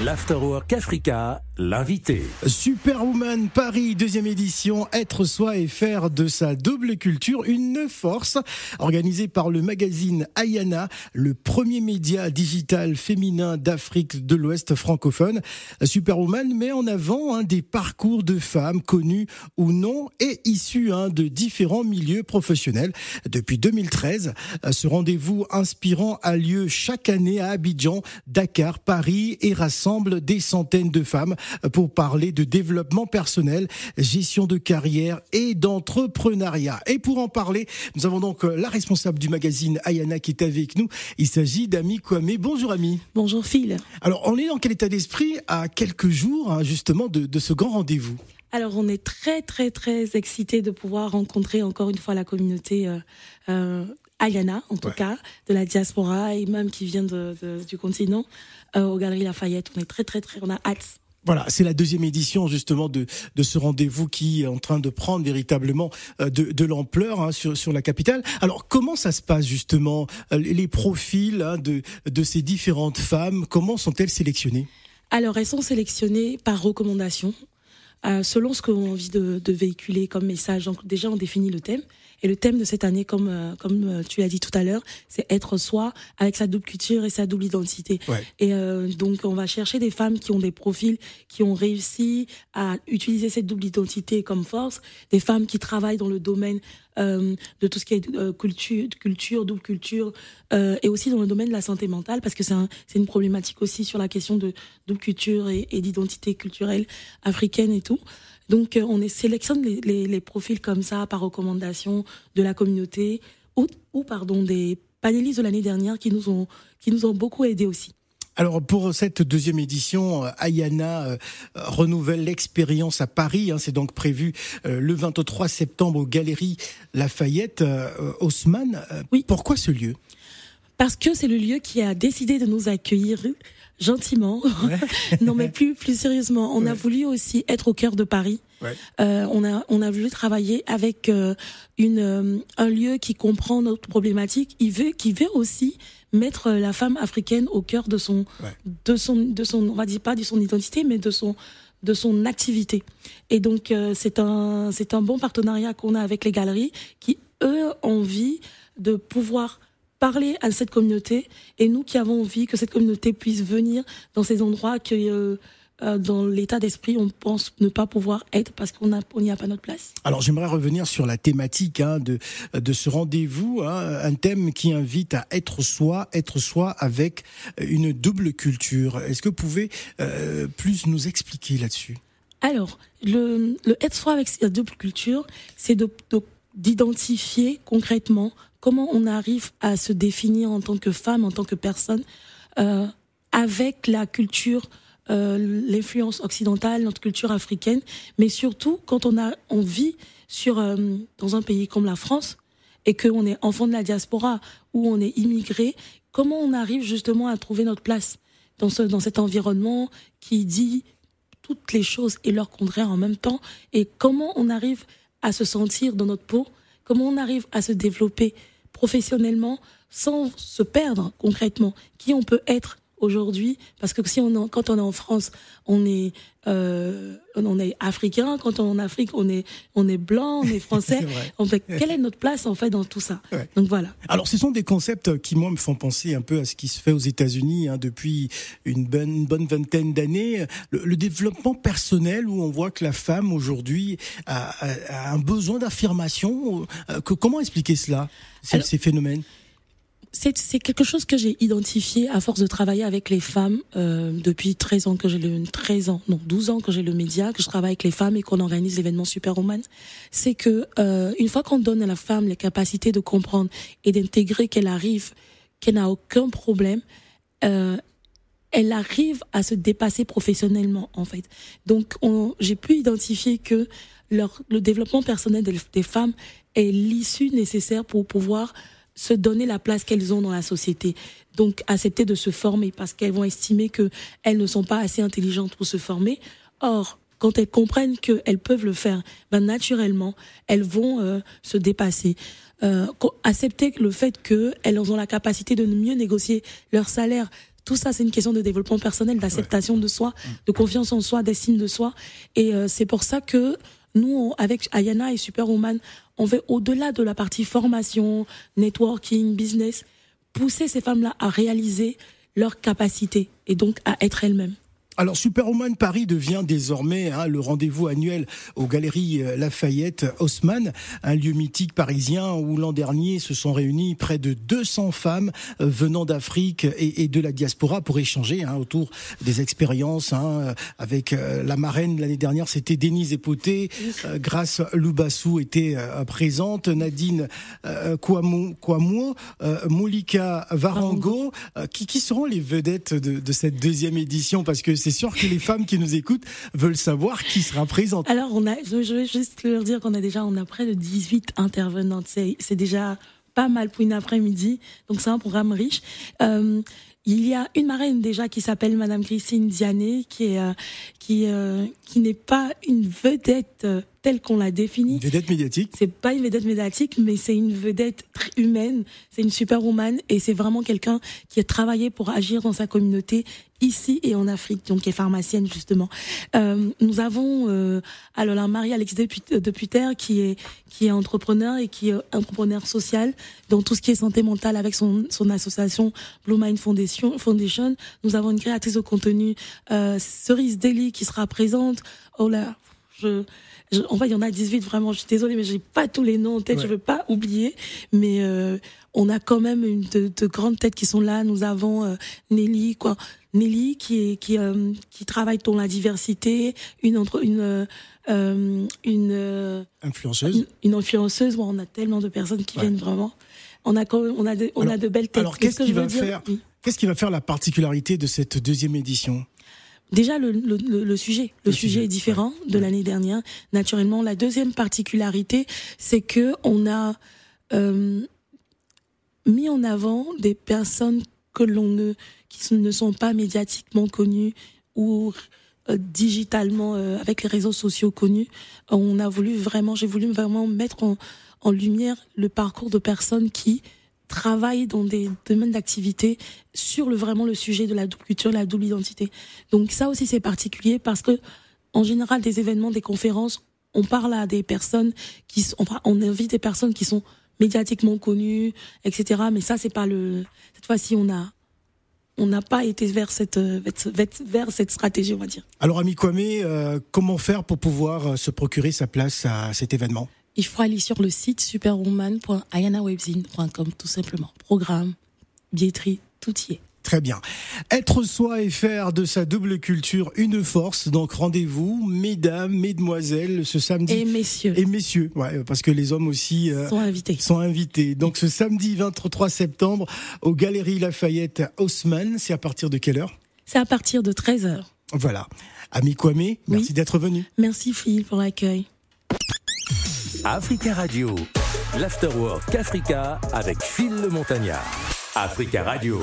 L'Afterwork Africa, Superwoman Paris, deuxième édition, être soi et faire de sa double culture une force. Organisée par le magazine Ayana, le premier média digital féminin d'Afrique de l'Ouest francophone. Superwoman met en avant des parcours de femmes connues ou non et issues hein, de différents milieux professionnels. Depuis 2013, ce rendez-vous inspirant a lieu chaque année à Abidjan, Dakar, Paris et rassemble des centaines de femmes pour parler de développement personnel, gestion de carrière et d'entrepreneuriat. Et pour en parler, nous avons donc la responsable du magazine Ayana qui est avec nous. Il s'agit d'Ami Kwame. Bonjour Ami. Bonjour Phil. Alors on est dans quel état d'esprit à quelques jours hein, justement de, ce grand rendez-vous? Alors on est très très très excité de pouvoir rencontrer encore une fois la communauté euh, euh, Ayana, en tout cas, de la diaspora et même qui vient de, du continent, euh, aux Galeries Lafayette. On est très, très, très, on a hâte. Voilà, c'est la deuxième édition justement de, ce rendez-vous qui est en train de prendre véritablement euh, de, l'ampleur hein, sur, la capitale. Alors comment ça se passe justement euh, Les profils hein, de, de ces différentes femmes, comment sont-elles sélectionnées? Alors elles sont sélectionnées par recommandation, selon ce qu'on a envie de, véhiculer comme message. Déjà on définit le thème. Et le thème de cette année, comme euh, comme euh, tu l'as dit tout à l'heure, c'est être soi avec sa double culture et sa double identité. Et euh, donc on va chercher des femmes qui ont des profils qui ont réussi à utiliser cette double identité comme force, des femmes qui travaillent dans le domaine euh, de tout ce qui est culture, culture, double culture, euh, et aussi dans le domaine de la santé mentale, parce que c'est un, une problématique aussi sur la question de double culture et, et d'identité culturelle africaine et tout. Donc, euh, on est, sélectionne les, les, les, profils comme ça par recommandation de la communauté ou, ou pardon, des panélistes de l'année dernière qui nous ont, qui nous ont beaucoup aidés aussi. Alors pour cette deuxième édition, euh, Ayana euh, renouvelle l'expérience à Paris. Hein, c'est donc prévu le 23 septembre aux Galeries Lafayette. Haussmann, oui. pourquoi ce lieu? Parce que c'est le lieu qui a décidé de nous accueillir gentiment. non, mais plus plus sérieusement, on a voulu aussi être au cœur de Paris. Euh, on a on a voulu travailler avec euh, une euh, un lieu qui comprend notre problématique. Il veut qui veut aussi mettre la femme africaine au cœur de son de son de son on va dire pas de son identité, mais de son de son activité. Et donc euh, c'est un c'est un bon partenariat qu'on a avec les galeries qui eux ont envie de pouvoir parler à cette communauté et nous qui avons envie que cette communauté puisse venir dans ces endroits que euh, euh, dans l'état d'esprit on pense ne pas pouvoir être parce qu'on n'y a pas notre place. Alors j'aimerais revenir sur la thématique hein, de de ce rendez-vous, hein, un thème qui invite à être soi, être soi avec une double culture. Est-ce que vous pouvez euh, plus nous expliquer là-dessus? Alors le, le être soi avec cette double culture, c'est de, de d'identifier concrètement comment on arrive à se définir en tant que femme, en tant que personne, euh, avec la culture, euh, l'influence occidentale, notre culture africaine, mais surtout quand on a vit sur euh, dans un pays comme la France et qu'on est enfant de la diaspora ou on est immigré, comment on arrive justement à trouver notre place dans ce dans cet environnement qui dit toutes les choses et leur contraire en même temps et comment on arrive à se sentir dans notre peau, comment on arrive à se développer professionnellement sans se perdre concrètement, qui on peut être aujourd'hui parce que si on quand on est en France on est euh, on est africain quand on est en Afrique on est on est blanc on est français. En fait quelle est notre place en fait dans tout ça? Donc voilà. Alors ce sont des concepts qui moi me font penser un peu à ce qui se fait aux États-Unis hein, depuis une bonne bonne vingtaine d'années. Le, développement personnel où on voit que la femme aujourd'hui a, a, un besoin d'affirmation euh, que comment expliquer cela ces, ces phénomènes? C'est quelque chose que j'ai identifié à force de travailler avec les femmes euh, depuis 13 ans que j'ai le 13 ans non 12 ans que j'ai le média que je travaille avec les femmes et qu'on organise l'événement Superwoman c'est que euh, une fois qu'on donne à la femme les capacités de comprendre et d'intégrer qu'elle arrive qu'elle n'a aucun problème euh, elle arrive à se dépasser professionnellement en fait. Donc j'ai pu identifier que leur, le développement personnel des, des femmes est l'issue nécessaire pour pouvoir se donner la place qu'elles ont dans la société. Donc accepter de se former parce qu'elles vont estimer que elles ne sont pas assez intelligentes pour se former. Or, quand elles comprennent qu'elles peuvent le faire, ben naturellement, elles vont euh, se dépasser. Euh, accepter le fait qu'elles ont la capacité de mieux négocier leur salaire tout ça, c'est une question de développement personnel, d'acceptation de soi, de confiance en soi, d'estime de soi. Et euh, c'est pour ça que nous, avec Ayana et Superwoman, on veut au-delà de la partie formation, networking, business, pousser ces femmes-là à réaliser leurs capacités et donc à être elles-mêmes. Alors Superwoman Paris devient désormais hein, le rendez-vous annuel aux Galeries euh, Lafayette Haussmann, un lieu mythique parisien où l'an dernier se sont réunis près de 200 femmes euh, venant d'Afrique et, de la diaspora pour échanger hein, autour des expériences. Hein, euh, avec la marraine l'année dernière, c'était Denise Epoté, Grâce Loubassou était présente, Nadine Kouamou, Kouamou Moulika Varango. Qui, qui, seront les vedettes de, de cette deuxième édition Parce que c'est sûr que les femmes qui nous écoutent veulent savoir qui sera présente. Alors, on a, je vais juste leur dire qu'on a déjà, on a près de 18 intervenantes. C'est déjà pas mal pour une après-midi. Donc, c'est un programme riche. Euh, il y a une marraine déjà qui s'appelle Madame Christine Diané, qui est euh, qui euh, qui n'est pas une vedette telle qu'on l'a définie. Une vedette médiatique. C'est pas une vedette médiatique, mais c'est une vedette très humaine. C'est une superwoman et c'est vraiment quelqu'un qui a travaillé pour agir dans sa communauté ici et en Afrique, donc qui est pharmacienne justement. Euh, nous avons euh, alors Marie-Alex Deputer qui est qui est entrepreneur et qui est entrepreneur social dans tout ce qui est santé mentale avec son son association Blue Mind Foundation. Foundation. Nous avons une créatrice de contenu euh, Cerise Deli qui sera présente. Oh là, je en fait, il y en a 18 vraiment. Je suis désolée, mais j'ai pas tous les noms en tête. Je veux pas oublier, mais euh, on a quand même une de, de, grandes têtes qui sont là. Nous avons euh, Nelly, quoi, Nelly qui est qui euh, qui travaille dans la diversité, une entre une euh, une influenceuse, une, influenceuse. On a tellement de personnes qui viennent vraiment. On a quand on a de, on a de belles têtes. Alors qu'est-ce qui va faire Qu'est-ce qui va faire la particularité de cette deuxième édition? Déjà le, le, le, sujet, le, sujet, est différent de l'année dernière. Naturellement, la deuxième particularité, c'est que on a euh, mis en avant des personnes que l'on ne qui ne sont pas médiatiquement connues ou euh, digitalement euh, avec les réseaux sociaux connus. On a voulu vraiment, j'ai voulu vraiment mettre en, en lumière le parcours de personnes qui travaille dans des domaines d'activité sur le vraiment le sujet de la double culture, la double identité. Donc ça aussi c'est particulier parce que en général des événements, des conférences, on parle à des personnes qui on invite des personnes qui sont médiatiquement connues, etc. Mais ça c'est pas le cette fois-ci on a on n'a pas été vers cette, vers cette stratégie, on va dire. Alors, Ami Kwame, euh, comment faire pour pouvoir euh, se procurer sa place à cet événement? Il faut aller sur le site superwoman.ayanawebzine.com tout simplement. Programme, billetterie, tout y est. Très bien. Être soi et faire de sa double culture une force. Donc rendez-vous, mesdames, mesdemoiselles, ce samedi. Et messieurs. Et messieurs, ouais, parce que les hommes aussi euh, sont invités. Sont invités. Donc ce samedi 23 septembre aux Galeries Lafayette Haussmann. C'est à partir de quelle heure? C'est à partir de 13h. Voilà. Ami Kwame, merci d'être venu. Merci Phil pour l'accueil. Africa Radio, l'Afterwork Africa avec Phil le Montagnard. Africa Radio.